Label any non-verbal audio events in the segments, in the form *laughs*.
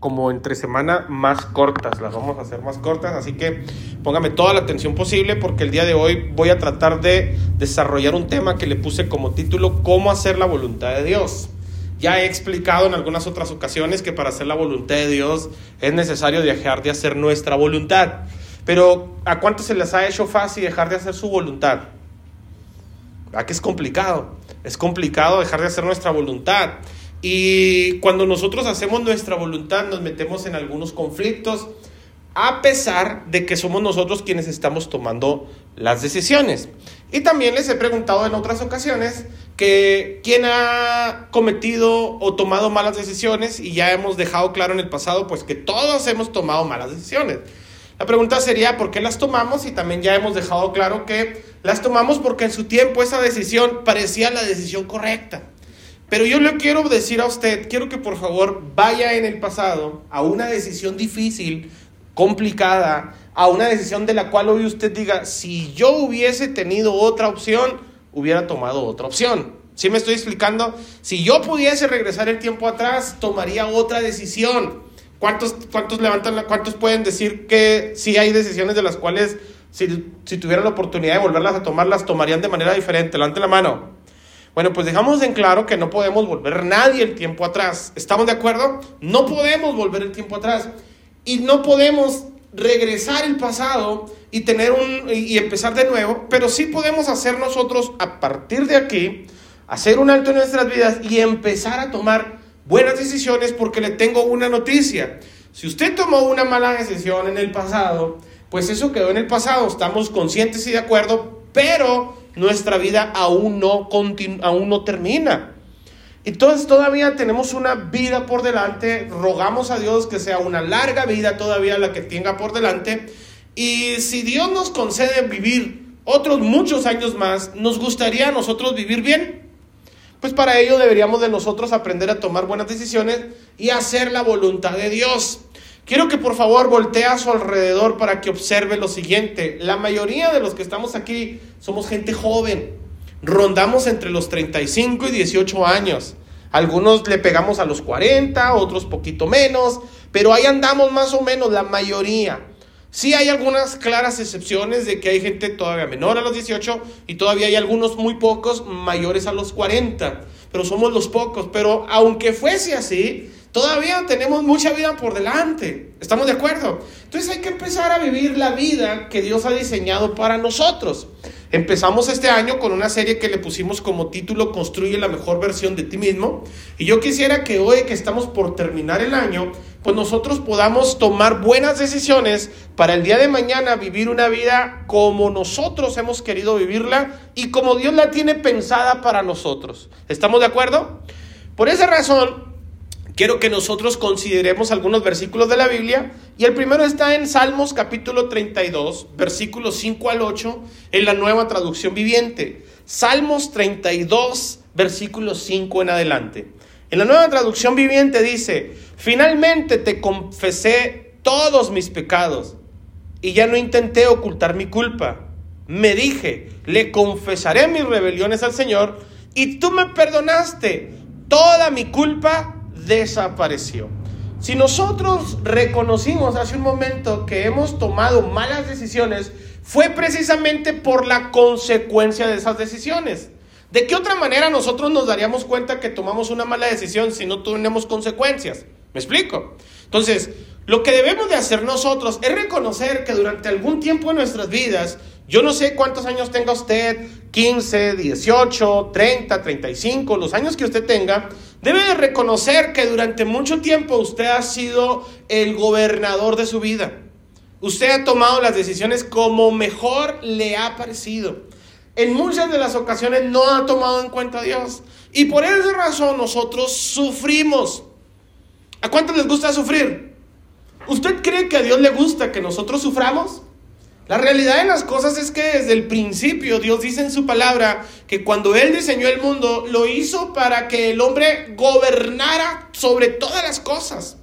como entre semana más cortas, las vamos a hacer más cortas, así que póngame toda la atención posible porque el día de hoy voy a tratar de desarrollar un tema que le puse como título ¿Cómo hacer la voluntad de Dios? Ya he explicado en algunas otras ocasiones que para hacer la voluntad de Dios es necesario dejar de hacer nuestra voluntad. Pero ¿a cuántos se les ha hecho fácil dejar de hacer su voluntad? ¿A que es complicado? Es complicado dejar de hacer nuestra voluntad. Y cuando nosotros hacemos nuestra voluntad nos metemos en algunos conflictos, a pesar de que somos nosotros quienes estamos tomando las decisiones. Y también les he preguntado en otras ocasiones que quién ha cometido o tomado malas decisiones y ya hemos dejado claro en el pasado pues que todos hemos tomado malas decisiones. La pregunta sería por qué las tomamos y también ya hemos dejado claro que las tomamos porque en su tiempo esa decisión parecía la decisión correcta. Pero yo le quiero decir a usted, quiero que por favor vaya en el pasado a una decisión difícil, complicada, a una decisión de la cual hoy usted diga, si yo hubiese tenido otra opción, hubiera tomado otra opción. ¿Sí me estoy explicando? Si yo pudiese regresar el tiempo atrás, tomaría otra decisión. ¿Cuántos, cuántos levantan cuántos pueden decir que sí hay decisiones de las cuales si, tuvieran la oportunidad de volverlas a tomar, las tomarían de manera diferente? Levanten la mano. Bueno, pues dejamos en claro que no podemos volver nadie el tiempo atrás. ¿Estamos de acuerdo? No podemos volver el tiempo atrás. Y no podemos regresar el pasado y tener un y empezar de nuevo, pero sí podemos hacer nosotros a partir de aquí hacer un alto en nuestras vidas y empezar a tomar buenas decisiones porque le tengo una noticia. Si usted tomó una mala decisión en el pasado, pues eso quedó en el pasado, estamos conscientes y de acuerdo, pero nuestra vida aún no, aún no termina. Entonces todavía tenemos una vida por delante, rogamos a Dios que sea una larga vida todavía la que tenga por delante. Y si Dios nos concede vivir otros muchos años más, ¿nos gustaría a nosotros vivir bien? Pues para ello deberíamos de nosotros aprender a tomar buenas decisiones y hacer la voluntad de Dios. Quiero que por favor voltee a su alrededor para que observe lo siguiente. La mayoría de los que estamos aquí somos gente joven. Rondamos entre los 35 y 18 años. Algunos le pegamos a los 40, otros poquito menos, pero ahí andamos más o menos la mayoría. Sí hay algunas claras excepciones de que hay gente todavía menor a los 18 y todavía hay algunos muy pocos mayores a los 40, pero somos los pocos. Pero aunque fuese así, Todavía tenemos mucha vida por delante. ¿Estamos de acuerdo? Entonces hay que empezar a vivir la vida que Dios ha diseñado para nosotros. Empezamos este año con una serie que le pusimos como título Construye la mejor versión de ti mismo. Y yo quisiera que hoy que estamos por terminar el año, pues nosotros podamos tomar buenas decisiones para el día de mañana vivir una vida como nosotros hemos querido vivirla y como Dios la tiene pensada para nosotros. ¿Estamos de acuerdo? Por esa razón, quiero que nosotros consideremos algunos versículos de la Biblia. Y el primero está en Salmos capítulo 32, versículos 5 al 8, en la nueva traducción viviente. Salmos 32, versículos 5 en adelante. En la nueva traducción viviente dice, finalmente te confesé todos mis pecados y ya no intenté ocultar mi culpa. Me dije, le confesaré mis rebeliones al Señor y tú me perdonaste toda mi culpa desapareció. Si nosotros reconocimos hace un momento que hemos tomado malas decisiones, fue precisamente por la consecuencia de esas decisiones. ¿De qué otra manera nosotros nos daríamos cuenta que tomamos una mala decisión si no tenemos consecuencias? ¿Me explico? Entonces, lo que debemos de hacer nosotros es reconocer que durante algún tiempo de nuestras vidas, yo no sé cuántos años tenga usted, 15, 18, 30, 35, los años que usted tenga, debe de reconocer que durante mucho tiempo usted ha sido el gobernador de su vida. Usted ha tomado las decisiones como mejor le ha parecido. En muchas de las ocasiones no ha tomado en cuenta a Dios. Y por esa razón nosotros sufrimos. ¿A cuántos les gusta sufrir? ¿Usted cree que a Dios le gusta que nosotros suframos? La realidad de las cosas es que desde el principio Dios dice en su palabra que cuando Él diseñó el mundo lo hizo para que el hombre gobernara sobre todas las cosas,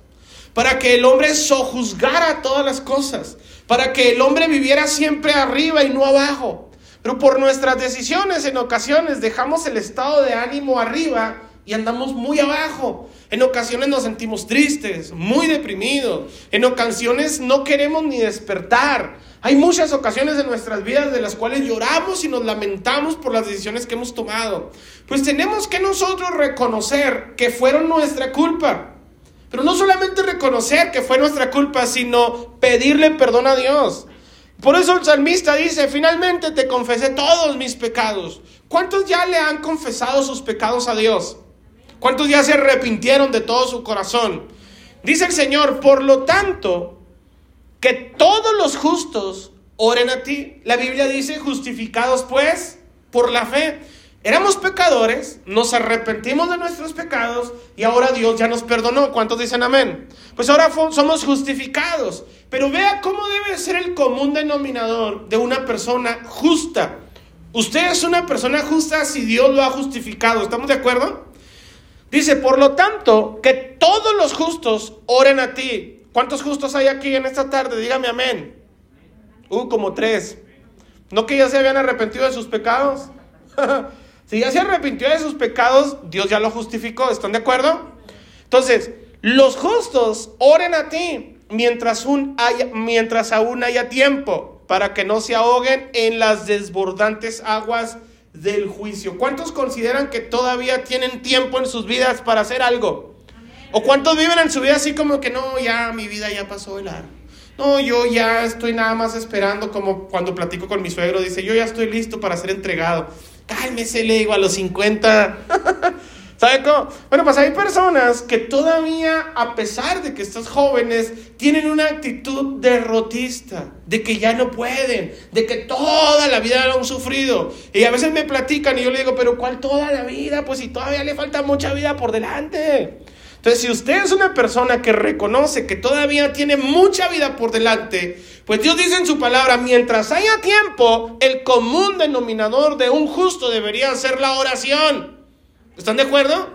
para que el hombre sojuzgara todas las cosas, para que el hombre viviera siempre arriba y no abajo. Pero por nuestras decisiones en ocasiones dejamos el estado de ánimo arriba y andamos muy abajo. En ocasiones nos sentimos tristes, muy deprimidos. En ocasiones no queremos ni despertar. Hay muchas ocasiones en nuestras vidas de las cuales lloramos y nos lamentamos por las decisiones que hemos tomado. Pues tenemos que nosotros reconocer que fueron nuestra culpa. Pero no solamente reconocer que fue nuestra culpa, sino pedirle perdón a Dios. Por eso el salmista dice, finalmente te confesé todos mis pecados. ¿Cuántos ya le han confesado sus pecados a Dios? ¿Cuántos ya se arrepintieron de todo su corazón? Dice el Señor, por lo tanto, que todos los justos oren a ti. La Biblia dice, justificados pues por la fe. Éramos pecadores, nos arrepentimos de nuestros pecados y ahora Dios ya nos perdonó. ¿Cuántos dicen amén? Pues ahora somos justificados. Pero vea cómo debe ser el común denominador de una persona justa. Usted es una persona justa si Dios lo ha justificado. ¿Estamos de acuerdo? Dice, por lo tanto, que todos los justos oren a ti. ¿Cuántos justos hay aquí en esta tarde? Dígame amén. Uh, como tres. ¿No que ya se habían arrepentido de sus pecados? *laughs* Si ya se arrepintió de sus pecados, Dios ya lo justificó. ¿Están de acuerdo? Entonces, los justos oren a ti mientras, un haya, mientras aún haya tiempo para que no se ahoguen en las desbordantes aguas del juicio. ¿Cuántos consideran que todavía tienen tiempo en sus vidas para hacer algo? ¿O cuántos viven en su vida así como que no, ya mi vida ya pasó el largo? No, yo ya estoy nada más esperando, como cuando platico con mi suegro, dice, yo ya estoy listo para ser entregado cálmese, le digo, a los 50. ¿Sabe cómo? Bueno, pues hay personas que todavía, a pesar de que estas jóvenes, tienen una actitud derrotista, de que ya no pueden, de que toda la vida lo han sufrido. Y a veces me platican y yo le digo, pero ¿cuál toda la vida? Pues si todavía le falta mucha vida por delante. Entonces, si usted es una persona que reconoce que todavía tiene mucha vida por delante, pues Dios dice en su palabra, mientras haya tiempo, el común denominador de un justo debería ser la oración. ¿Están de acuerdo?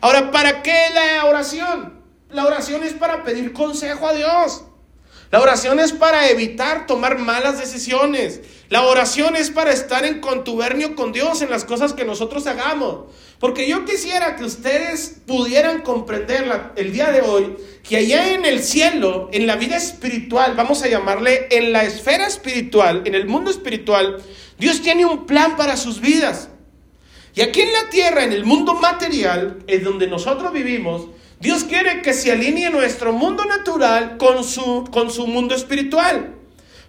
Ahora, ¿para qué la oración? La oración es para pedir consejo a Dios. La oración es para evitar tomar malas decisiones. La oración es para estar en contubernio con Dios en las cosas que nosotros hagamos. Porque yo quisiera que ustedes pudieran comprender el día de hoy que allá en el cielo, en la vida espiritual, vamos a llamarle en la esfera espiritual, en el mundo espiritual, Dios tiene un plan para sus vidas. Y aquí en la tierra, en el mundo material, en donde nosotros vivimos, Dios quiere que se alinee nuestro mundo natural con su, con su mundo espiritual.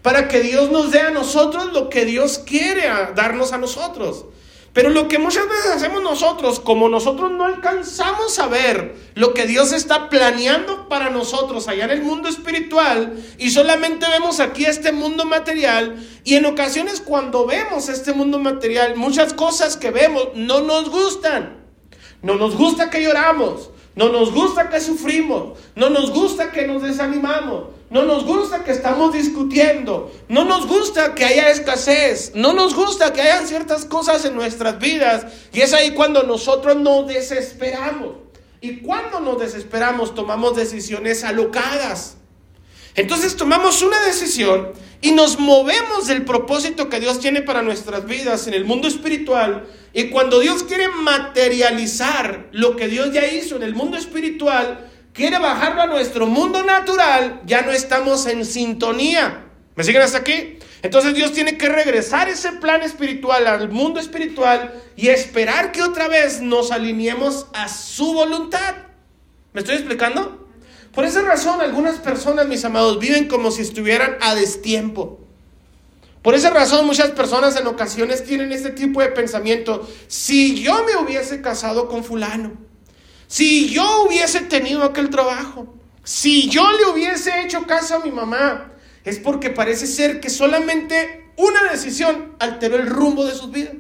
Para que Dios nos dé a nosotros lo que Dios quiere darnos a nosotros. Pero lo que muchas veces hacemos nosotros, como nosotros no alcanzamos a ver lo que Dios está planeando para nosotros allá en el mundo espiritual y solamente vemos aquí este mundo material y en ocasiones cuando vemos este mundo material, muchas cosas que vemos no nos gustan. No nos gusta que lloramos, no nos gusta que sufrimos, no nos gusta que nos desanimamos, no nos gusta que estamos discutiendo, no nos gusta que haya escasez, no nos gusta que haya ciertas cosas en nuestras vidas y es ahí cuando nosotros nos desesperamos. Y cuando nos desesperamos tomamos decisiones alocadas. Entonces tomamos una decisión y nos movemos del propósito que Dios tiene para nuestras vidas en el mundo espiritual. Y cuando Dios quiere materializar lo que Dios ya hizo en el mundo espiritual, quiere bajarlo a nuestro mundo natural, ya no estamos en sintonía. ¿Me siguen hasta aquí? Entonces Dios tiene que regresar ese plan espiritual al mundo espiritual y esperar que otra vez nos alineemos a su voluntad. ¿Me estoy explicando? Por esa razón, algunas personas, mis amados, viven como si estuvieran a destiempo. Por esa razón, muchas personas en ocasiones tienen este tipo de pensamiento. Si yo me hubiese casado con fulano, si yo hubiese tenido aquel trabajo, si yo le hubiese hecho caso a mi mamá, es porque parece ser que solamente una decisión alteró el rumbo de sus vidas.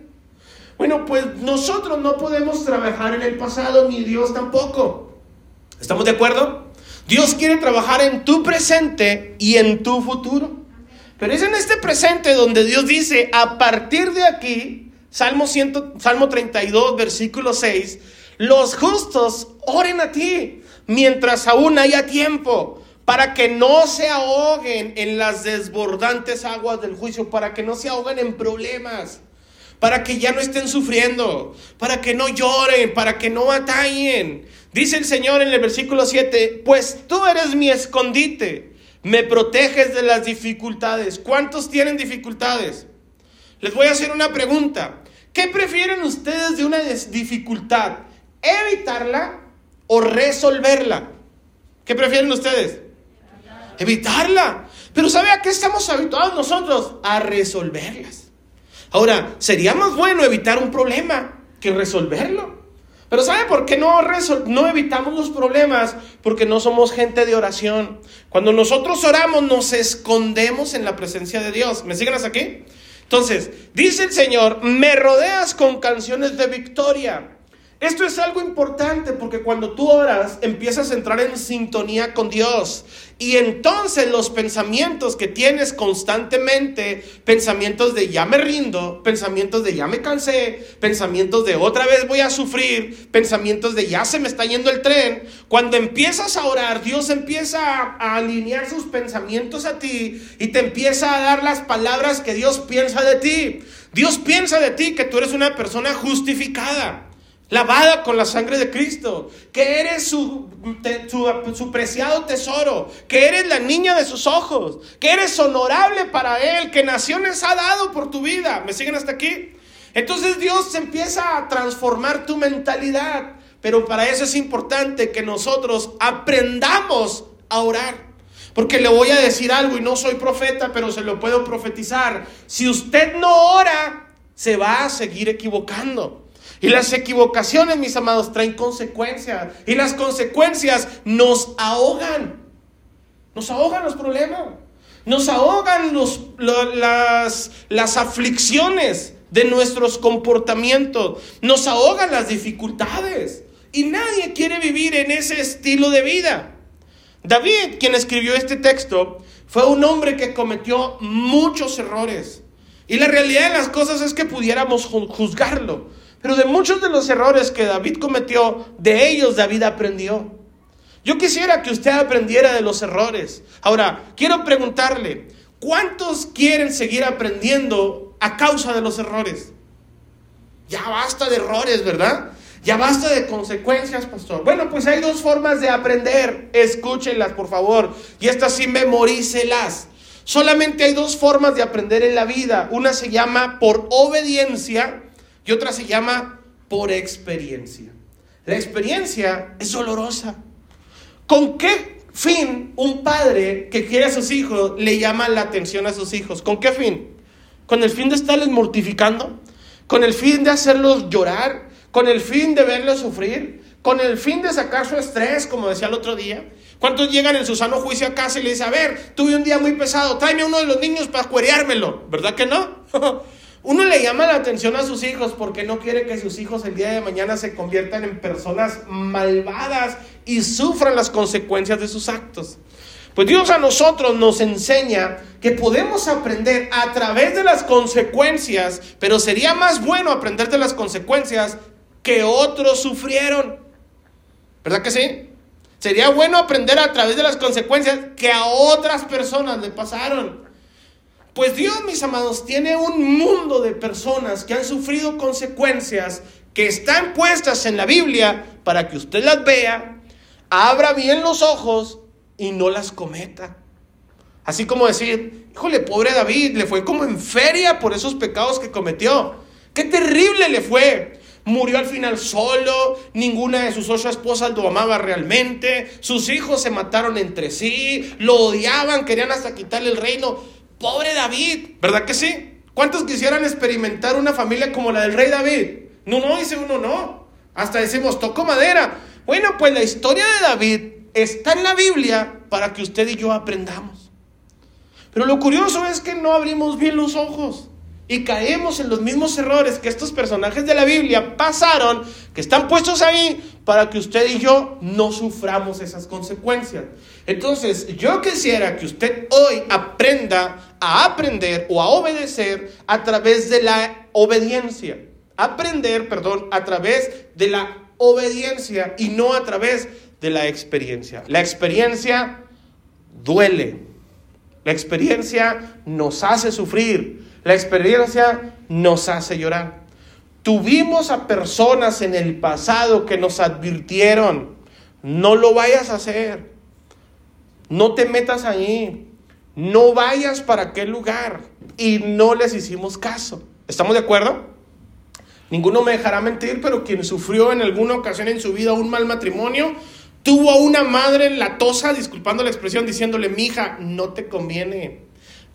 Bueno, pues nosotros no podemos trabajar en el pasado, ni Dios tampoco. ¿Estamos de acuerdo? Dios quiere trabajar en tu presente y en tu futuro. Pero es en este presente donde Dios dice, a partir de aquí, Salmo, 100, Salmo 32, versículo 6, los justos oren a ti mientras aún haya tiempo, para que no se ahoguen en las desbordantes aguas del juicio, para que no se ahoguen en problemas para que ya no estén sufriendo, para que no lloren, para que no batallen. Dice el Señor en el versículo 7, pues tú eres mi escondite, me proteges de las dificultades. ¿Cuántos tienen dificultades? Les voy a hacer una pregunta. ¿Qué prefieren ustedes de una dificultad? ¿Evitarla o resolverla? ¿Qué prefieren ustedes? Evitarla. Pero ¿sabe a qué estamos habituados nosotros? A resolverlas. Ahora, sería más bueno evitar un problema que resolverlo. Pero ¿sabe por qué no, no evitamos los problemas? Porque no somos gente de oración. Cuando nosotros oramos nos escondemos en la presencia de Dios. ¿Me siguen hasta aquí? Entonces, dice el Señor, me rodeas con canciones de victoria. Esto es algo importante porque cuando tú oras empiezas a entrar en sintonía con Dios y entonces los pensamientos que tienes constantemente, pensamientos de ya me rindo, pensamientos de ya me cansé, pensamientos de otra vez voy a sufrir, pensamientos de ya se me está yendo el tren, cuando empiezas a orar Dios empieza a, alinear sus pensamientos a ti y te empieza a dar las palabras que Dios piensa de ti. Dios piensa de ti que tú eres una persona justificada lavada con la sangre de Cristo, que eres su, preciado tesoro, que eres la niña de sus ojos, que eres honorable para Él, que naciones ha dado por tu vida. ¿Me siguen hasta aquí? Entonces Dios empieza a transformar tu mentalidad, pero para eso es importante que nosotros aprendamos a orar. Porque le voy a decir algo y no soy profeta, pero se lo puedo profetizar. Si usted no ora, se va a seguir equivocando. Y las equivocaciones, mis amados, traen consecuencias. Y las consecuencias nos ahogan. Nos ahogan los problemas. Nos ahogan los, las, las aflicciones de nuestros comportamientos. Nos ahogan las dificultades. Y nadie quiere vivir en ese estilo de vida. David, quien escribió este texto, fue un hombre que cometió muchos errores. Y la realidad de las cosas es que pudiéramos juzgarlo. Pero de muchos de los errores que David cometió, de ellos David aprendió. Yo quisiera que usted aprendiera de los errores. Ahora, quiero preguntarle, ¿cuántos quieren seguir aprendiendo a causa de los errores? Ya basta de errores, ¿verdad? Ya basta de consecuencias, pastor. Bueno, pues hay dos formas de aprender. Escúchenlas, por favor. Y estas sí memorícelas. Solamente hay dos formas de aprender en la vida. Una se llama por obediencia y otra se llama por experiencia. La experiencia es dolorosa. ¿Con qué fin un padre que quiere a sus hijos le llama la atención a sus hijos? ¿Con qué fin? ¿Con el fin de estarles mortificando? ¿Con el fin de hacerlos llorar? ¿Con el fin de verlos sufrir? ¿Con el fin de sacar su estrés, como decía el otro día? ¿Cuántos llegan en su sano juicio a casa y le dicen, a ver, tuve un día muy pesado, tráeme uno de los niños para cuereármelo? ¿Verdad que no? *laughs* Uno le llama la atención a sus hijos porque no quiere que sus hijos el día de mañana se conviertan en personas malvadas y sufran las consecuencias de sus actos. Pues Dios a nosotros nos enseña que podemos aprender a través de las consecuencias, pero sería más bueno aprender de las consecuencias que otros sufrieron. ¿Verdad que sí? Sería bueno aprender a través de las consecuencias que a otras personas le pasaron. Pues Dios, mis amados, tiene un mundo de personas que han sufrido consecuencias que están puestas en la Biblia para que usted las vea, abra bien los ojos y no las cometa. Así como decir, híjole, pobre David, le fue como en feria por esos pecados que cometió. Qué terrible le fue. Murió al final solo, ninguna de sus ocho esposas lo amaba realmente, sus hijos se mataron entre sí, lo odiaban, querían hasta quitarle el reino. Pobre David, ¿verdad que sí? ¿Cuántos quisieran experimentar una familia como la del rey David? No, no, dice uno, no. Hasta decimos, toco madera. Bueno, pues la historia de David está en la Biblia para que usted y yo aprendamos. Pero lo curioso es que no abrimos bien los ojos y caemos en los mismos errores que estos personajes de la Biblia pasaron, que están puestos ahí para que usted y yo no suframos esas consecuencias. Entonces, yo quisiera que usted hoy aprenda a aprender o a obedecer a través de la obediencia. Aprender, perdón, a través de la obediencia y no a través de la experiencia. La experiencia duele. La experiencia nos hace sufrir. La experiencia nos hace llorar. Tuvimos a personas en el pasado que nos advirtieron, no lo vayas a hacer, no te metas ahí, no vayas para aquel lugar y no les hicimos caso. ¿Estamos de acuerdo? Ninguno me dejará mentir, pero quien sufrió en alguna ocasión en su vida un mal matrimonio, tuvo a una madre latosa, disculpando la expresión, diciéndole, mija, no te conviene,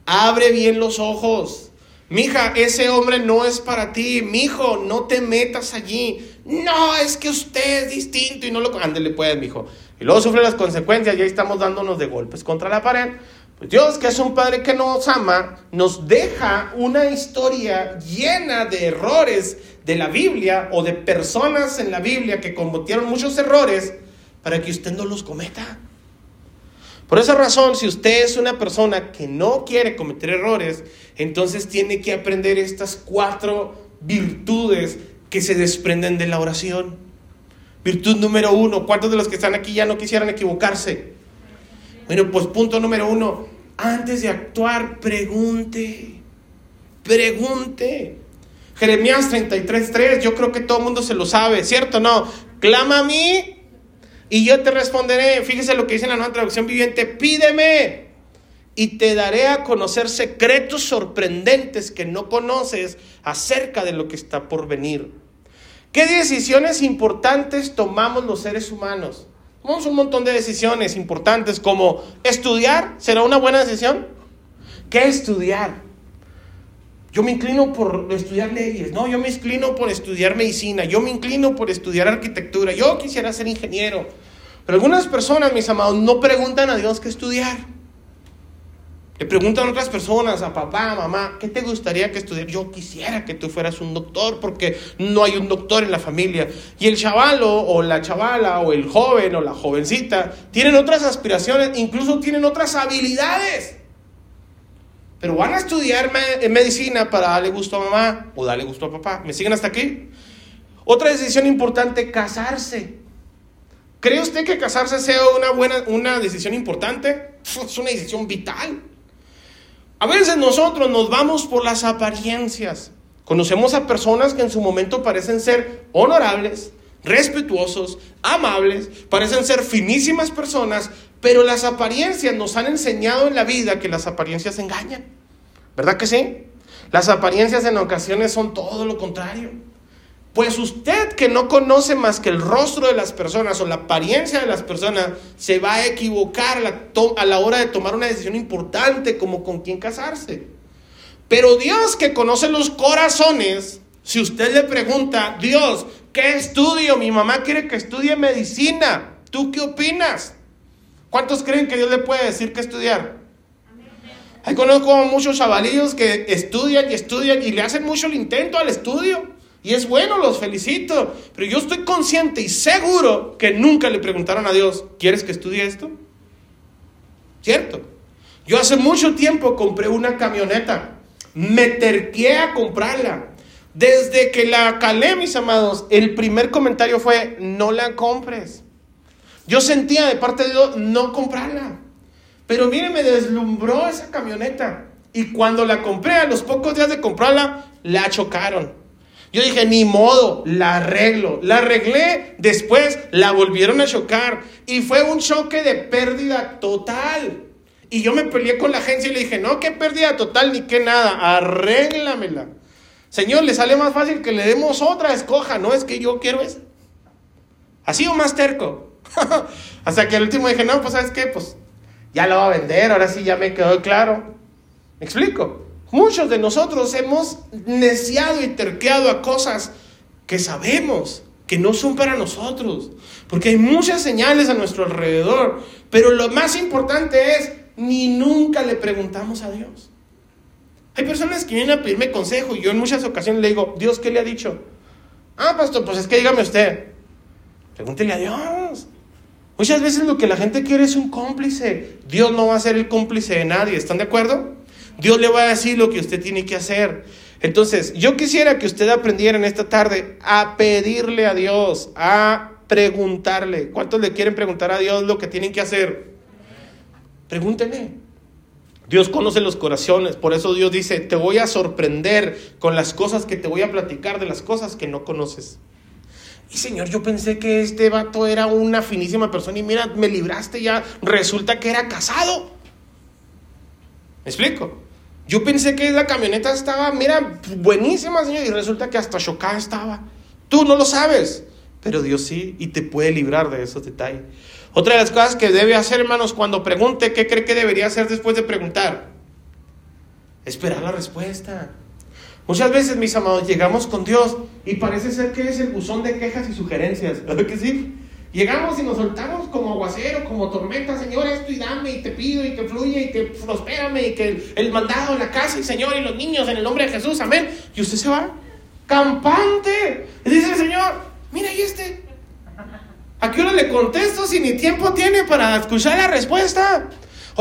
abre bien los ojos. Mija, ese hombre no es para ti. Mijo, no te metas allí. No, es que usted es distinto y no lo... Ándele pues, mijo. Y luego sufre las consecuencias y ahí estamos dándonos de golpes contra la pared. Pues Dios, que es un Padre que nos ama, nos deja una historia llena de errores de la Biblia o de personas en la Biblia que cometieron muchos errores para que usted no los cometa. Por esa razón, si usted es una persona que no quiere cometer errores, entonces tiene que aprender estas cuatro virtudes que se desprenden de la oración. Virtud número uno, ¿cuántos de los que están aquí ya no quisieran equivocarse? Bueno, pues punto número uno, antes de actuar, pregunte, pregunte. Jeremías 33.3, yo creo que todo el mundo se lo sabe, ¿cierto? No, clama a mí y yo te responderé. Fíjese lo que dice en la nueva traducción viviente, pídeme y te daré a conocer secretos sorprendentes que no conoces acerca de lo que está por venir. ¿Qué decisiones importantes tomamos los seres humanos? Tomamos un montón de decisiones importantes como estudiar, ¿será una buena decisión? ¿Qué estudiar? Yo me inclino por estudiar leyes, no, yo me inclino por estudiar medicina, yo me inclino por estudiar arquitectura, yo quisiera ser ingeniero. Pero algunas personas, mis amados, no preguntan a Dios qué estudiar. Le preguntan a otras personas, a papá, a mamá, ¿qué te gustaría que estudiar? Yo quisiera que tú fueras un doctor porque no hay un doctor en la familia. Y el chavalo o la chavala o el joven o la jovencita tienen otras aspiraciones, incluso tienen otras habilidades. Pero van a estudiar medicina para darle gusto a mamá o darle gusto a papá. ¿Me siguen hasta aquí? Otra decisión importante, casarse. ¿Cree usted que casarse sea una buena una decisión importante? Es una decisión vital. A veces nosotros nos vamos por las apariencias. Conocemos a personas que en su momento parecen ser honorables, respetuosos, amables, parecen ser finísimas personas, pero las apariencias nos han enseñado en la vida que las apariencias engañan. ¿Verdad que sí? Las apariencias en ocasiones son todo lo contrario. Pues usted que no conoce más que el rostro de las personas o la apariencia de las personas, se va a equivocar a la, hora de tomar una decisión importante como con quién casarse. Pero Dios que conoce los corazones, si usted le pregunta, Dios, ¿qué estudio? Mi mamá quiere que estudie medicina. ¿Tú qué opinas? ¿Cuántos creen que Dios le puede decir qué estudiar? Ahí conozco a muchos chavalillos que estudian y estudian y le hacen mucho el intento al estudio. Y es bueno, los felicito. Pero yo estoy consciente y seguro que nunca le preguntaron a Dios, ¿quieres que estudie esto? ¿Cierto? Yo hace mucho tiempo compré una camioneta. Me terqué a comprarla. Desde que la calé, mis amados, el primer comentario fue, no la compres. Yo sentía de parte de Dios no comprarla. Pero mire, me deslumbró esa camioneta. Y cuando la compré, a los pocos días de comprarla, la chocaron. Yo dije, ni modo, la arreglo. La arreglé, después la volvieron a chocar. Y fue un choque de pérdida total. Y yo me peleé con la agencia y le dije, no, qué pérdida total ni qué nada, arréglamela. Señor, le sale más fácil que le demos otra, escoja, no es que yo quiero esa. Así o más terco. *laughs* Hasta que al último dije, no, pues sabes qué, pues ya lo va a vender, ahora sí ya me quedó claro. ¿Me explico? Muchos de nosotros hemos neciado y terqueado a cosas que sabemos que no son para nosotros, porque hay muchas señales a nuestro alrededor, pero lo más importante es, ni nunca le preguntamos a Dios. Hay personas que vienen a pedirme consejo y yo en muchas ocasiones le digo, Dios, ¿qué le ha dicho? Ah, pastor, pues es que dígame usted. Pregúntele a Dios. Muchas veces lo que la gente quiere es un cómplice. Dios no va a ser el cómplice de nadie. ¿Están de acuerdo? Dios le va a decir lo que usted tiene que hacer. Entonces, yo quisiera que usted aprendiera en esta tarde a pedirle a Dios, a preguntarle. ¿Cuántos le quieren preguntar a Dios lo que tienen que hacer? Pregúntenle. Dios conoce los corazones, por eso Dios dice, te voy a sorprender con las cosas que te voy a platicar de las cosas que no conoces. Y Señor, yo pensé que este vato era una finísima persona y mira, me libraste ya, resulta que era casado. ¿Me explico? Yo pensé que la camioneta estaba, mira, buenísima, Señor, y resulta que hasta chocada estaba. Tú no lo sabes, pero Dios sí, y te puede librar de esos detalles. Otra de las cosas que debe hacer, hermanos, cuando pregunte, ¿qué cree que debería hacer después de preguntar? Esperar la respuesta. Muchas veces, mis amados, llegamos con Dios y parece ser que es el buzón de quejas y sugerencias. *laughs* ¿Verdad que sí? Llegamos y nos soltamos como aguacero, como tormenta, Señor, esto y dame y te pido y que fluye y que prospérame y que el, mandado en la casa y Señor y los niños en el nombre de Jesús, amén. Y usted se va campante. Y dice el Señor, mira, y este, ¿A qué hora le contesto si ni tiempo tiene para escuchar la respuesta?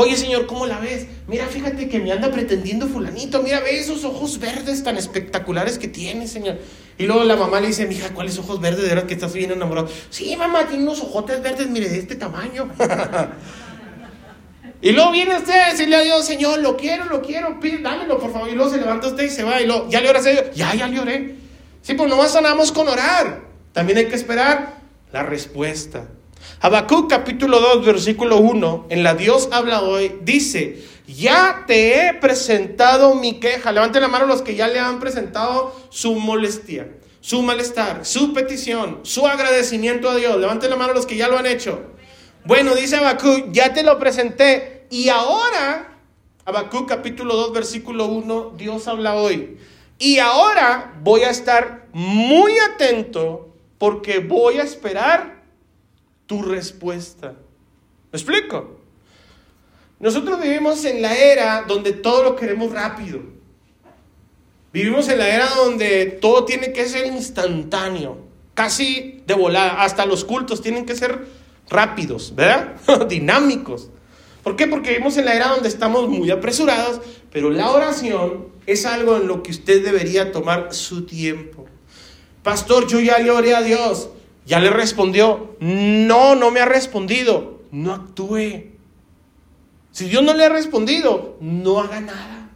Oye, Señor, ¿cómo la ves? Mira, fíjate que me anda pretendiendo fulanito. Mira, ve esos ojos verdes tan espectaculares que tiene, Señor. Y luego la mamá le dice, mija, ¿cuáles ojos verdes? De verdad que estás bien enamorado. Sí, mamá, tiene unos ojotes verdes, mire, de este tamaño. *laughs* y luego viene usted a decirle a Dios, Señor, lo quiero, lo quiero, pide, dámelo, por favor. Y luego se levanta usted y se va. Y luego, ¿ya le oras a Dios? Ya, ya le oré. Sí, pues nomás sanamos con orar. También hay que esperar la respuesta. Habacuc capítulo 2, versículo 1, en la Dios habla hoy, dice, ya te he presentado mi queja. Levanten la mano los que ya le han presentado su molestia, su malestar, su petición, su agradecimiento a Dios. Levanten la mano los que ya lo han hecho. Bueno, dice Habacuc, ya te lo presenté y ahora, Habacuc capítulo 2, versículo 1, Dios habla hoy. Y ahora voy a estar muy atento porque voy a esperar tu respuesta. ¿Me explico? Nosotros vivimos en la era donde todo lo queremos rápido. Vivimos en la era donde todo tiene que ser instantáneo, casi de volada. Hasta los cultos tienen que ser rápidos, ¿verdad? *laughs* Dinámicos. ¿Por qué? Porque vivimos en la era donde estamos muy apresurados, pero la oración es algo en lo que usted debería tomar su tiempo. Pastor, yo ya le oré a Dios. Ya le respondió. No, no me ha respondido. No actúe. Si Dios no le ha respondido, no haga nada.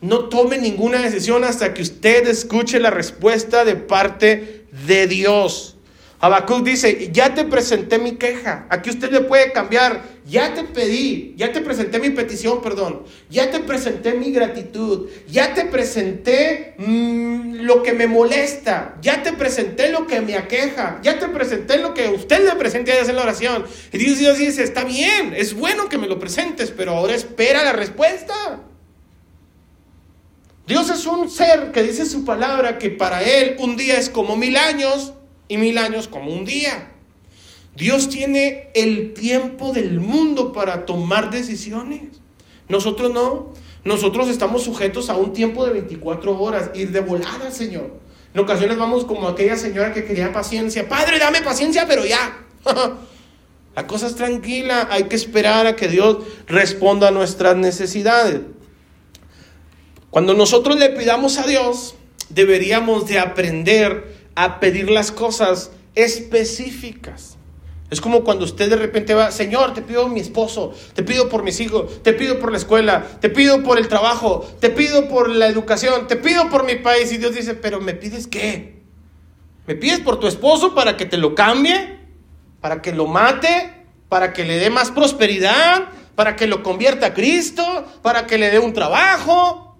No tome ninguna decisión hasta que usted escuche la respuesta de parte de Dios. Habacuc dice, ya te presenté mi queja, aquí usted le puede cambiar, ya te pedí, ya te presenté mi petición, perdón, ya te presenté mi gratitud, ya te presenté mm, lo que me molesta, ya te presenté lo que me aqueja, ya te presenté lo que usted le presente a hacer la oración. Y Dios, Dios dice, está bien, es bueno que me lo presentes, pero ahora espera la respuesta. Dios es un ser que dice su palabra que para él un día es como mil años y mil años como un día. Dios tiene el tiempo del mundo para tomar decisiones. Nosotros no. Nosotros estamos sujetos a un tiempo de 24 horas, ir de volada, Señor. En ocasiones vamos como aquella señora que quería paciencia. Padre, dame paciencia, pero ya. *laughs* La cosa es tranquila, hay que esperar a que Dios responda a nuestras necesidades. Cuando nosotros le pidamos a Dios, deberíamos de aprender a pedir las cosas específicas. Es como cuando usted de repente va, Señor, te pido mi esposo, te pido por mis hijos, te pido por la escuela, te pido por el trabajo, te pido por la educación, te pido por mi país. Y Dios dice, pero ¿me pides qué? ¿Me pides por tu esposo para que te lo cambie? ¿Para que lo mate? ¿Para que le dé más prosperidad? ¿Para que lo convierta a Cristo? ¿Para que le dé un trabajo?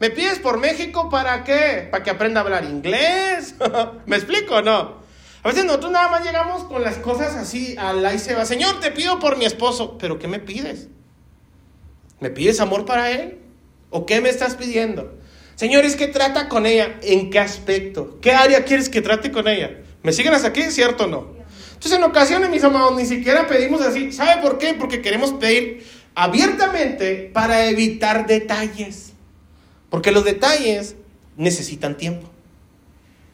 ¿Me pides por México para qué? ¿Para que aprenda a hablar inglés? *laughs* ¿Me explico o no? A veces nosotros nada más llegamos con las cosas así, al ahí se va. Señor, te pido por mi esposo. ¿Pero qué me pides? ¿Me pides amor para él? ¿O qué me estás pidiendo? Señor, es que trata con ella. ¿En qué aspecto? ¿Qué área quieres que trate con ella? ¿Me siguen hasta aquí? ¿Cierto o no? Entonces, en ocasiones, mis amados, ni siquiera pedimos así. ¿Sabe por qué? Porque queremos pedir abiertamente para evitar detalles. Porque los detalles necesitan tiempo.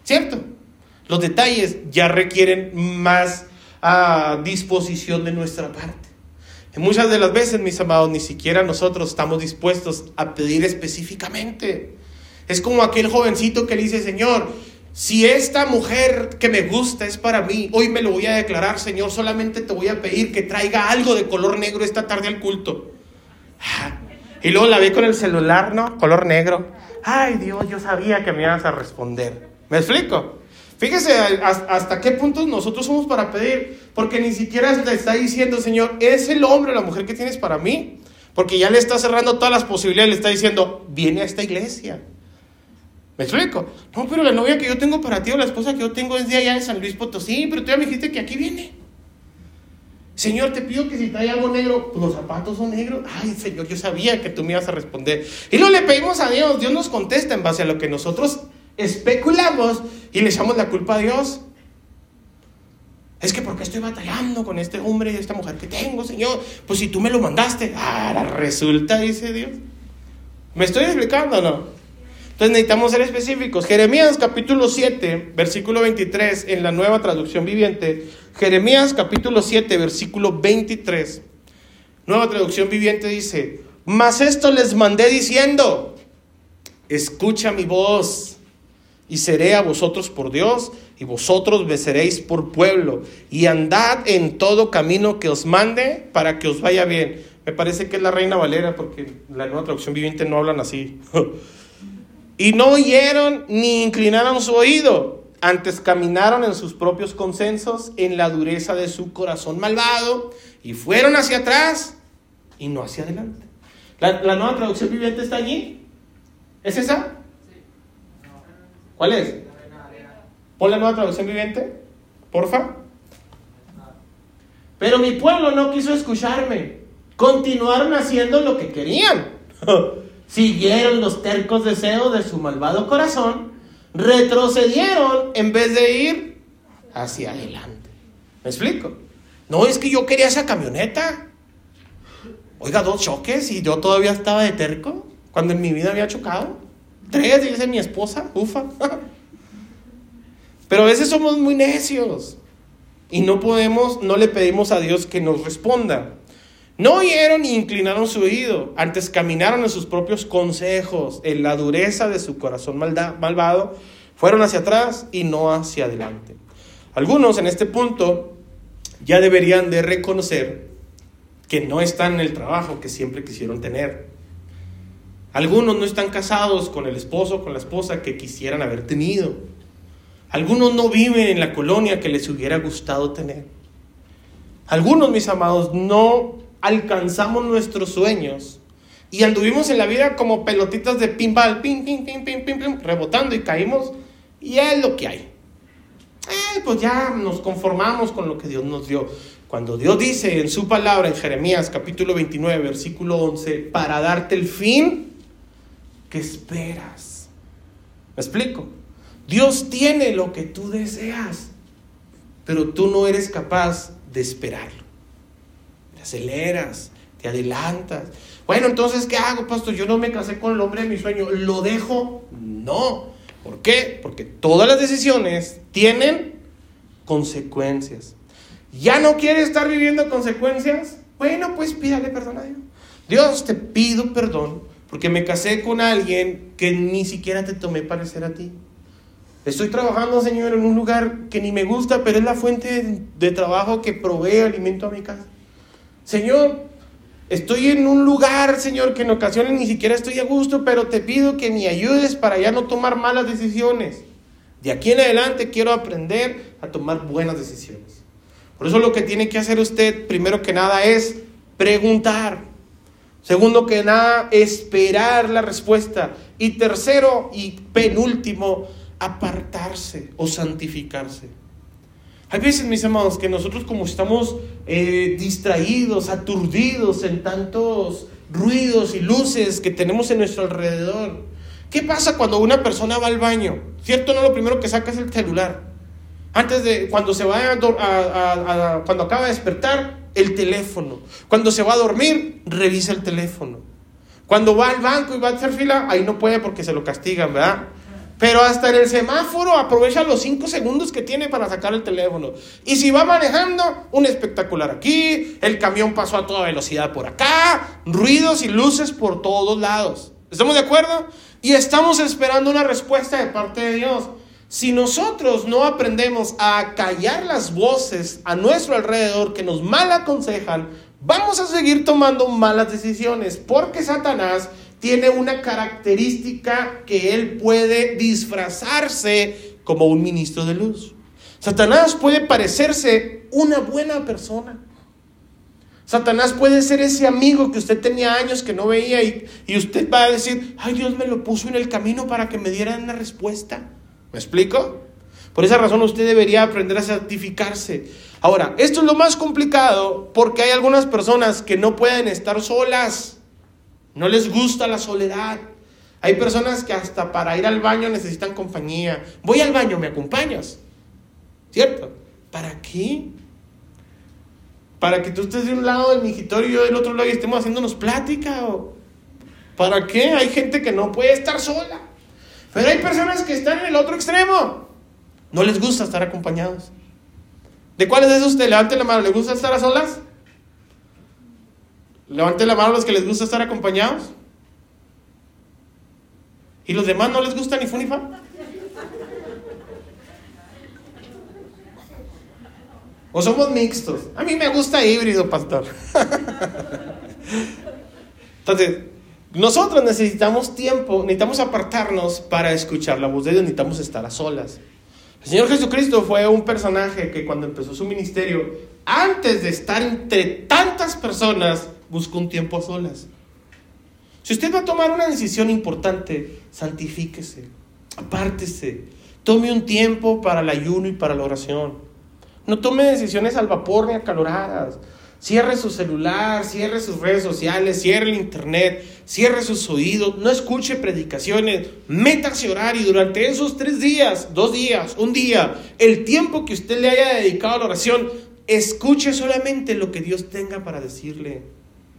¿Cierto? Los detalles ya requieren más ah, disposición de nuestra parte. Y muchas de las veces, mis amados, ni siquiera nosotros estamos dispuestos a pedir específicamente. Es como aquel jovencito que le dice, Señor, si esta mujer que me gusta es para mí, hoy me lo voy a declarar, Señor, solamente te voy a pedir que traiga algo de color negro esta tarde al culto. Ah, Y luego la ve con el celular, ¿no? Color negro. Ay, Dios, yo sabía que me ibas a responder. ¿Me explico? Fíjese hasta qué punto nosotros somos para pedir, porque ni siquiera le está diciendo, Señor, es el hombre o la mujer que tienes para mí, porque ya le está cerrando todas las posibilidades, le está diciendo, viene a esta iglesia. ¿Me explico? No, pero la novia que yo tengo para ti o la esposa que yo tengo es de allá de San Luis Potosí, pero tú ya me dijiste que aquí viene. Señor, te pido que si trae algo negro, pues los zapatos son negros. Ay, Señor, yo sabía que tú me ibas a responder. Y no le pedimos a Dios, Dios nos contesta en base a lo que nosotros especulamos y le echamos la culpa a Dios. Es que porque estoy batallando con este hombre y esta mujer que tengo, Señor. Pues si tú me lo mandaste. Ahora resulta, dice Dios. ¿Me estoy explicando o no? Entonces necesitamos ser específicos. Jeremías capítulo 7, versículo 23, en la nueva traducción viviente. Jeremías capítulo 7, versículo 23. Nueva traducción viviente dice, mas esto les mandé diciendo, escucha mi voz y seré a vosotros por Dios, y vosotros me seréis por pueblo, y andad en todo camino que os mande para que os vaya bien. Me parece que es la Reina Valera, porque la nueva traducción viviente no hablan así. *laughs* y no oyeron ni inclinaron su oído, antes caminaron en sus propios consensos, en la dureza de su corazón malvado, y fueron hacia atrás y no hacia adelante. ¿La, la nueva traducción viviente está allí? ¿Es esa? ¿Cuál es? Pon la nueva traducción viviente, porfa. Pero mi pueblo no quiso escucharme. Continuaron haciendo lo que querían. *laughs* Siguieron los tercos deseos de su malvado corazón. Retrocedieron en vez de ir hacia adelante. ¿Me explico? No es que yo quería esa camioneta. Oiga, dos choques y yo todavía estaba de terco cuando en mi vida había chocado. Tres, dice mi esposa, ufa. Pero a veces somos muy necios y no podemos, no le pedimos a Dios que nos responda. No oyeron ni inclinaron su oído, antes caminaron en sus propios consejos, en la dureza de su corazón malvado, fueron hacia atrás y no hacia adelante. Algunos en este punto ya deberían de reconocer que no están en el trabajo que siempre quisieron tener. Algunos no están casados con el esposo o con la esposa que quisieran haber tenido. Algunos no viven en la colonia que les hubiera gustado tener. Algunos, mis amados, no alcanzamos nuestros sueños y anduvimos en la vida como pelotitas de pinball, pim, pim, pim, pim, pim, pim, rebotando y caímos y es lo que hay. Eh, pues ya nos conformamos con lo que Dios nos dio. Cuando Dios dice en su palabra en Jeremías capítulo 29, versículo 11, para darte el fin ¿Qué esperas? ¿Me explico? Dios tiene lo que tú deseas, pero tú no eres capaz de esperarlo. Te aceleras, te adelantas. Bueno, entonces, ¿qué hago, pastor? Yo no me casé con el hombre de mi sueño. ¿Lo dejo? No. ¿Por qué? Porque todas las decisiones tienen consecuencias. ¿Ya no quieres estar viviendo consecuencias? Bueno, pues pídale perdón a Dios. Dios, te pido perdón porque me casé con alguien que ni siquiera te tomé parecer a ti. Estoy trabajando, Señor, en un lugar que ni me gusta, pero es la fuente de trabajo que provee alimento a mi casa. Señor, estoy en un lugar, Señor, que en ocasiones ni siquiera estoy a gusto, pero te pido que me ayudes para ya no tomar malas decisiones. De aquí en adelante quiero aprender a tomar buenas decisiones. Por eso lo que tiene que hacer usted, primero que nada, es preguntar. Segundo que nada, esperar la respuesta. Y tercero y penúltimo, apartarse o santificarse. Hay veces, mis amados, que nosotros como estamos eh, distraídos, aturdidos en tantos ruidos y luces que tenemos en nuestro alrededor. ¿Qué pasa cuando una persona va al baño? ¿Cierto? No lo primero que saca es el celular. Antes de, cuando se va a cuando acaba de despertar, el teléfono. Cuando se va a dormir, revisa el teléfono. Cuando va al banco y va a hacer fila, ahí no puede porque se lo castigan, ¿verdad? Pero hasta en el semáforo aprovecha los cinco segundos que tiene para sacar el teléfono. Y si va manejando, un espectacular aquí, el camión pasó a toda velocidad por acá, ruidos y luces por todos lados. ¿Estamos de acuerdo? Y estamos esperando una respuesta de parte de Dios. Si nosotros no aprendemos a callar las voces a nuestro alrededor que nos mal aconsejan, vamos a seguir tomando malas decisiones porque Satanás tiene una característica que él puede disfrazarse como un ministro de luz. Satanás puede parecerse una buena persona. Satanás puede ser ese amigo que usted tenía años que no veía y, y, usted va a decir, ay Dios me lo puso en el camino para que me diera una respuesta. ¿Me explico? Por esa razón usted debería aprender a certificarse. Ahora, esto es lo más complicado porque hay algunas personas que no pueden estar solas. No les gusta la soledad. Hay personas que hasta para ir al baño necesitan compañía. Voy al baño, ¿me acompañas? ¿Cierto? ¿Para qué? Para que tú estés de un lado del migitorio y yo del otro lado y estemos haciéndonos plática. ¿o? ¿Para qué? Hay gente que no puede estar sola. Pero hay personas que están en el otro extremo. No les gusta estar acompañados. ¿De cuáles de esos te levante la mano? ¿Les gusta estar a solas? Levante la mano a los que les gusta estar acompañados. ¿Y los demás no les gusta ni funifa? ¿O somos mixtos? A mí me gusta híbrido, pastor. *laughs* Entonces, nosotros necesitamos tiempo, necesitamos apartarnos para escuchar la voz de Dios, necesitamos estar a solas. El Señor Jesucristo fue un personaje que cuando empezó su ministerio, antes de estar entre tantas personas, buscó un tiempo a solas. Si usted va a tomar una decisión importante, santifíquese, apártese, tome un tiempo para el ayuno y para la oración. No tome decisiones al vapor ni acaloradas. Cierre su celular, cierre sus redes sociales, cierre el internet, cierre sus oídos, no escuche predicaciones, métase a orar y durante esos tres días, dos días, un día, el tiempo que usted le haya dedicado a la oración, escuche solamente lo que Dios tenga para decirle.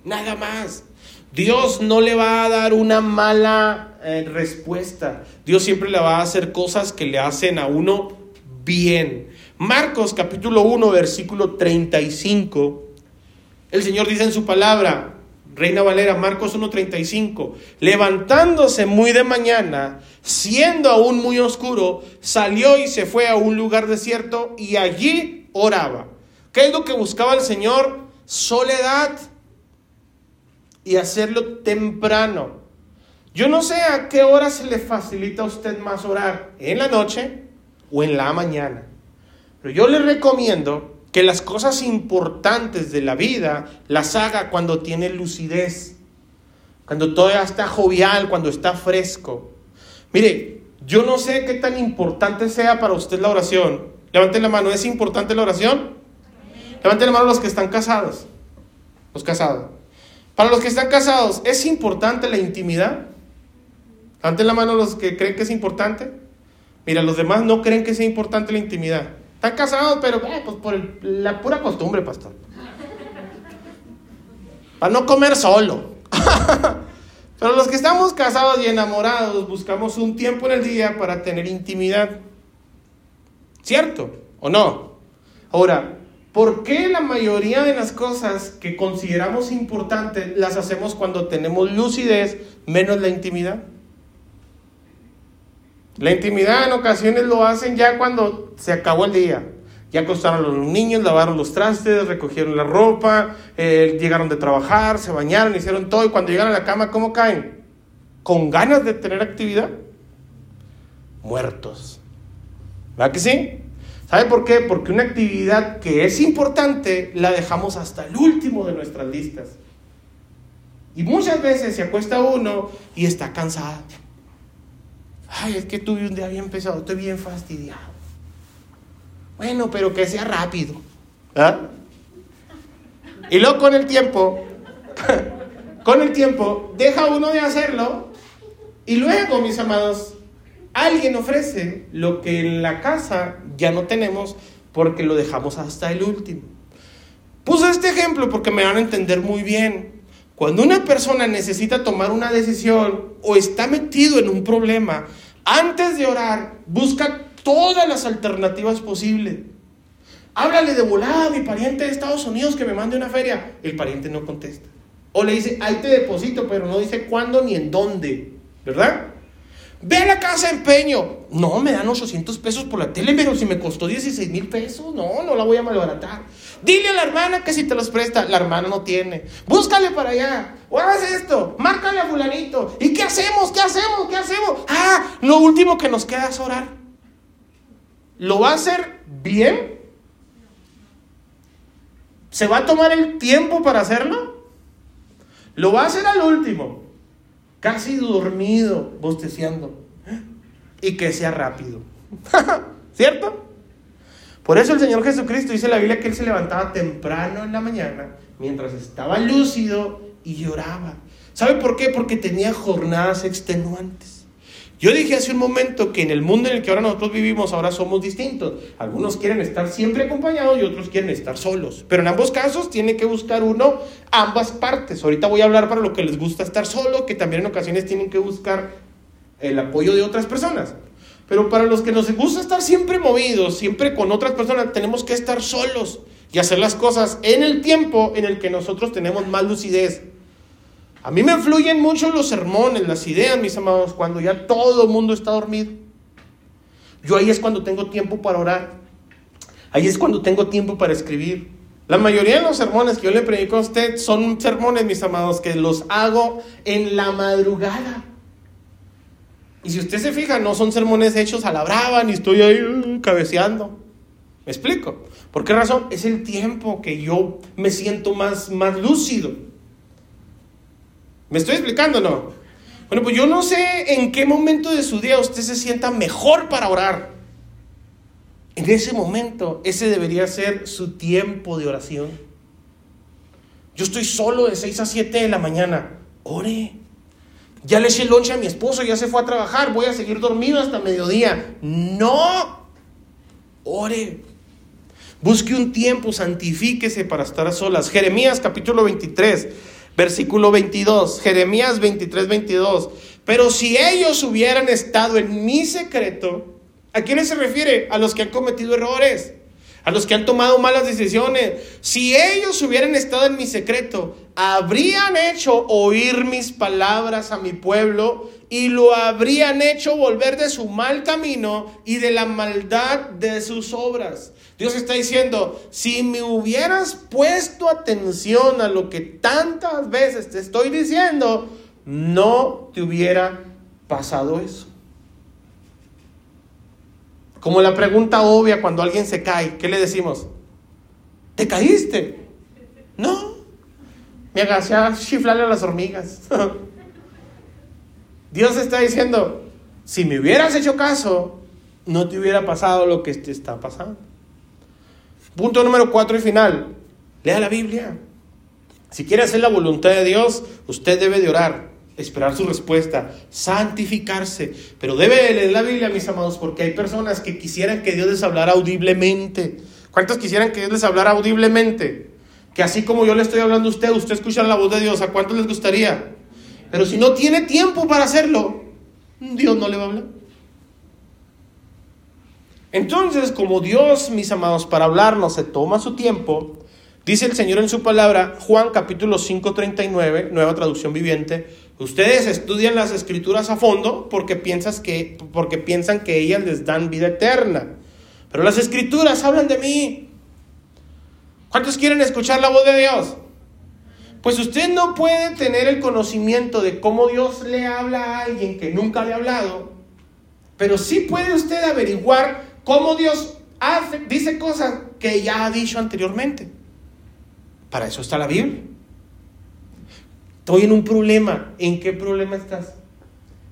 Nada más. Dios no le va a dar una mala eh, respuesta. Dios siempre le va a hacer cosas que le hacen a uno bien. Marcos capítulo 1, versículo 35. El Señor dice en su palabra, Reina Valera, Marcos 1:35, levantándose muy de mañana, siendo aún muy oscuro, salió y se fue a un lugar desierto y allí oraba. ¿Qué es lo que buscaba el Señor? Soledad y hacerlo temprano. Yo no sé a qué hora se le facilita a usted más orar, en la noche o en la mañana. Pero yo le recomiendo que las cosas importantes de la vida las haga cuando tiene lucidez, cuando todo está jovial, cuando está fresco. Mire, yo no sé qué tan importante sea para usted la oración. Levanten la mano, ¿es importante la oración? Levanten la mano los que están casados. Los casados. Para los que están casados, ¿es importante la intimidad? Levanten la mano los que creen que es importante. Mira, los demás no creen que sea importante la intimidad. Están casados, pero eh, pues por la pura costumbre, pastor. Para no comer solo. *laughs* pero los que estamos casados y enamorados buscamos un tiempo en el día para tener intimidad. ¿Cierto o no? Ahora, ¿por qué la mayoría de las cosas que consideramos importantes las hacemos cuando tenemos lucidez menos la intimidad? La intimidad en ocasiones lo hacen ya cuando se acabó el día. Ya acostaron los niños, lavaron los trastes, recogieron la ropa, eh, llegaron de trabajar, se bañaron, hicieron todo y cuando llegan a la cama, ¿cómo caen? ¿Con ganas de tener actividad? Muertos. ¿Verdad que sí? ¿Sabe por qué? Porque una actividad que es importante la dejamos hasta el último de nuestras listas. Y muchas veces se acuesta uno y está cansado. Ay, es que tuve un día bien pesado, estoy bien fastidiado. Bueno, pero que sea rápido. ¿ah? Y luego con el tiempo, *laughs* con el tiempo, deja uno de hacerlo y luego, mis amados, alguien ofrece lo que en la casa ya no tenemos porque lo dejamos hasta el último. Puse este ejemplo porque me van a entender muy bien. Cuando una persona necesita tomar una decisión o está metido en un problema, antes de orar, busca todas las alternativas posibles. Háblale de volada a mi pariente de Estados Unidos que me mande una feria. El pariente no contesta. O le dice, ahí te deposito, pero no dice cuándo ni en dónde. ¿Verdad? Ve a la casa empeño. No, me dan 800 pesos por la tele, pero si me costó 16 mil pesos, no, no la voy a malbaratar. Dile a la hermana que si te los presta, la hermana no tiene. Búscale para allá. O haz esto, márcale a fulanito. ¿Y qué hacemos? ¿Qué hacemos? ¿Qué hacemos? Ah, lo último que nos queda es orar. ¿Lo va a hacer bien? ¿Se va a tomar el tiempo para hacerlo? Lo va a hacer al último casi dormido, bosteciando, y que sea rápido. *laughs* ¿Cierto? Por eso el Señor Jesucristo dice en la Biblia que Él se levantaba temprano en la mañana, mientras estaba lúcido y lloraba. ¿Sabe por qué? Porque tenía jornadas extenuantes. Yo dije hace un momento que en el mundo en el que ahora nosotros vivimos, ahora somos distintos. Algunos quieren estar siempre acompañados y otros quieren estar solos. Pero en ambos casos tiene que buscar uno ambas partes. Ahorita voy a hablar para lo que les gusta estar solo, que también en ocasiones tienen que buscar el apoyo de otras personas. Pero para los que nos gusta estar siempre movidos, siempre con otras personas, tenemos que estar solos y hacer las cosas en el tiempo en el que nosotros tenemos más lucidez. A mí me influyen mucho los sermones, las ideas, mis amados, cuando ya todo el mundo está dormido. Yo ahí es cuando tengo tiempo para orar. Ahí es cuando tengo tiempo para escribir. La mayoría de los sermones que yo le predico a usted son sermones, mis amados, que los hago en la madrugada. Y si usted se fija, no son sermones hechos a la brava, ni estoy ahí uh, cabeceando. ¿Me explico? ¿Por qué razón? Es el tiempo que yo me siento más, más lúcido. ¿Me estoy explicando no? Bueno, pues yo no sé en qué momento de su día usted se sienta mejor para orar. En ese momento, ese debería ser su tiempo de oración. Yo estoy solo de 6 a 7 de la mañana. Ore. Ya le eché lonche a mi esposo, ya se fue a trabajar, voy a seguir dormido hasta mediodía. No. Ore. Busque un tiempo, santifíquese para estar a solas. Jeremías capítulo 23. Versículo 22, Jeremías 23, 22. Pero si ellos hubieran estado en mi secreto, ¿a quiénes se refiere? A los que han cometido errores, a los que han tomado malas decisiones. Si ellos hubieran estado en mi secreto, habrían hecho oír mis palabras a mi pueblo y lo habrían hecho volver de su mal camino y de la maldad de sus obras. Dios está diciendo, si me hubieras puesto atención a lo que tantas veces te estoy diciendo, no te hubiera pasado eso. Como la pregunta obvia cuando alguien se cae, ¿qué le decimos? ¿Te caíste? No. Me agacé a chiflarle a las hormigas. *laughs* Dios está diciendo, si me hubieras hecho caso, no te hubiera pasado lo que te está pasando. Punto número cuatro y final. Lea la Biblia. Si quiere hacer la voluntad de Dios, usted debe de orar, esperar su respuesta, santificarse. Pero debe leer la Biblia, mis amados, porque hay personas que quisieran que Dios les hablara audiblemente. ¿Cuántos quisieran que Dios les hablara audiblemente? Que así como yo le estoy hablando a usted, usted escucha la voz de Dios. ¿A cuántos les gustaría? Pero si no tiene tiempo para hacerlo, Dios no le va a hablar. Entonces, como Dios, mis amados, para hablarnos se toma su tiempo, dice el Señor en su palabra, Juan capítulo 5, 39, nueva traducción viviente, ustedes estudian las escrituras a fondo porque, piensas que, porque piensan que ellas les dan vida eterna. Pero las escrituras hablan de mí. ¿Cuántos quieren escuchar la voz de Dios? Pues usted no puede tener el conocimiento de cómo Dios le habla a alguien que nunca le ha hablado, pero sí puede usted averiguar cómo Dios hace, dice cosas que ya ha dicho anteriormente. Para eso está la Biblia. Estoy en un problema. ¿En qué problema estás?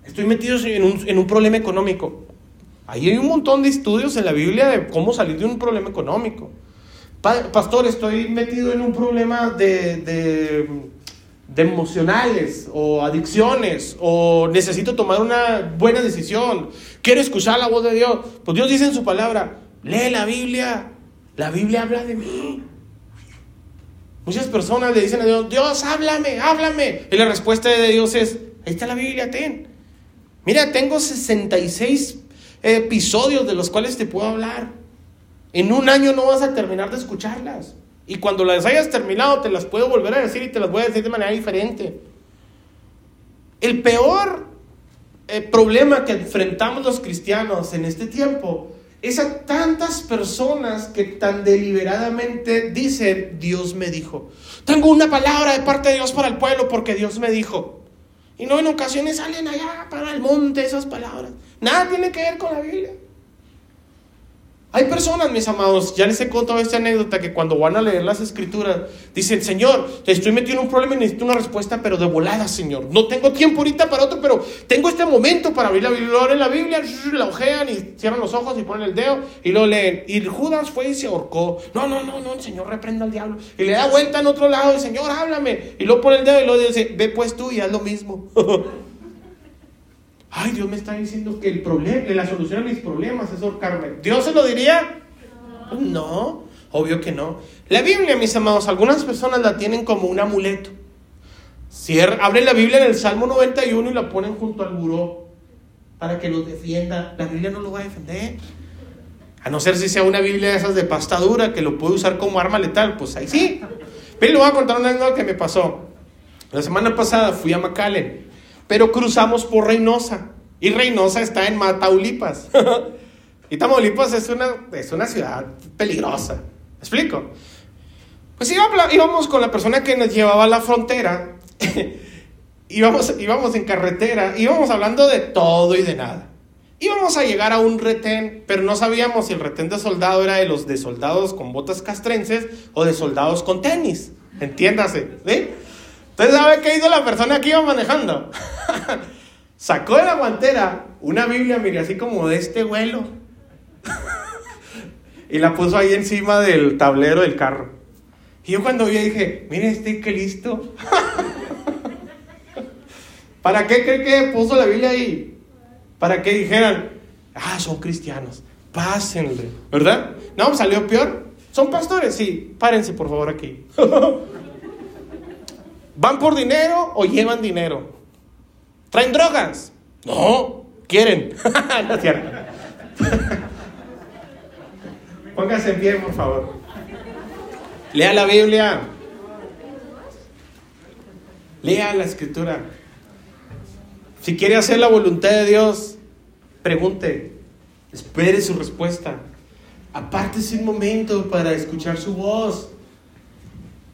Estoy metido en un, en un problema económico. Ahí hay un montón de estudios en la Biblia de cómo salir de un problema económico. Pastor, estoy metido en un problema de, de, emocionales o adicciones o necesito tomar una buena decisión. Quiero escuchar la voz de Dios. Pues Dios dice en su palabra, lee la Biblia. La Biblia habla de mí. Muchas personas le dicen a Dios, Dios, háblame, háblame. Y la respuesta de Dios es, ahí está la Biblia, ten. Mira, tengo 66 episodios de los cuales te puedo hablar. En un año no vas a terminar de escucharlas. Y cuando las hayas terminado, te las puedo volver a decir y te las voy a decir de manera diferente. El peor eh, problema que enfrentamos los cristianos en este tiempo es a tantas personas que tan deliberadamente dicen, Dios me dijo. Tengo una palabra de parte de Dios para el pueblo porque Dios me dijo. Y no en ocasiones salen allá para el monte esas palabras. Nada tiene que ver con la Biblia. Hay personas, mis amados, ya les he contado esta anécdota, que cuando van a leer las escrituras, dicen, Señor, estoy metido en un problema y necesito una respuesta, pero de volada, Señor. No tengo tiempo ahorita para otro, pero tengo este momento para abrir la Biblia. en la Biblia, la ojean y cierran los ojos y ponen el dedo y lo leen. Y Judas fue y se ahorcó. No, no, no, no, el Señor reprenda al diablo. Y le da vuelta en otro lado, el Señor, háblame. Y luego pone el dedo y luego dice, ve pues tú y haz lo mismo. *laughs* Ay, Dios me está diciendo que el problema, la solución a mis problemas es ahorcarme. ¿Dios se lo diría? No, obvio que no. La Biblia, mis amados, algunas personas la tienen como un amuleto. Cierra, abren la Biblia en el Salmo 91 y la ponen junto al buró para que los defienda. La Biblia no lo va a defender. A no ser si sea una Biblia de esas de pasta dura que lo puede usar como arma letal, pues ahí sí. Pero le voy a contar una anécdota que me pasó. La semana pasada fui a McAllen pero cruzamos por Reynosa. Y Reynosa está en Mataulipas. *laughs* y Tamaulipas es una, es una ciudad peligrosa. ¿Me explico? Pues íbamos con la persona que nos llevaba a la frontera. *laughs* íbamos, íbamos en carretera. Íbamos hablando de todo y de nada. Íbamos a llegar a un retén, pero no sabíamos si el retén de soldado era de los de soldados con botas castrenses o de soldados con tenis. Entiéndase, ¿sí? Entonces, ¿sabe qué hizo la persona que iba manejando? *laughs* Sacó de la guantera una Biblia, mire, así como de este vuelo. *laughs* y la puso ahí encima del tablero del carro. Y yo cuando vi dije, mire, este que listo. *laughs* ¿Para qué cree que puso la Biblia ahí? Para que dijeran, ah, son cristianos, pásenle, ¿verdad? No, salió peor. ¿Son pastores? Sí, párense por favor aquí. ¿Van por dinero o llevan dinero? ¿Traen drogas? No, quieren. *laughs* no es cierto. *laughs* Póngase en pie, por favor. Lea la Biblia. Lea la escritura. Si quiere hacer la voluntad de Dios, pregunte. Espere su respuesta. Apártese un momento para escuchar su voz.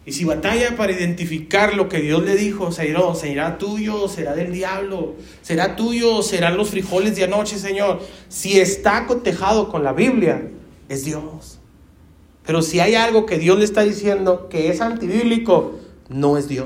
Y si batalla para identificar lo que Dios le dijo, Señor, será tuyo será del diablo, será tuyo serán los frijoles de anoche, Señor. Si está cotejado con la Biblia, es Dios. Pero si hay algo que Dios le está diciendo que es antibíblico, no es Dios.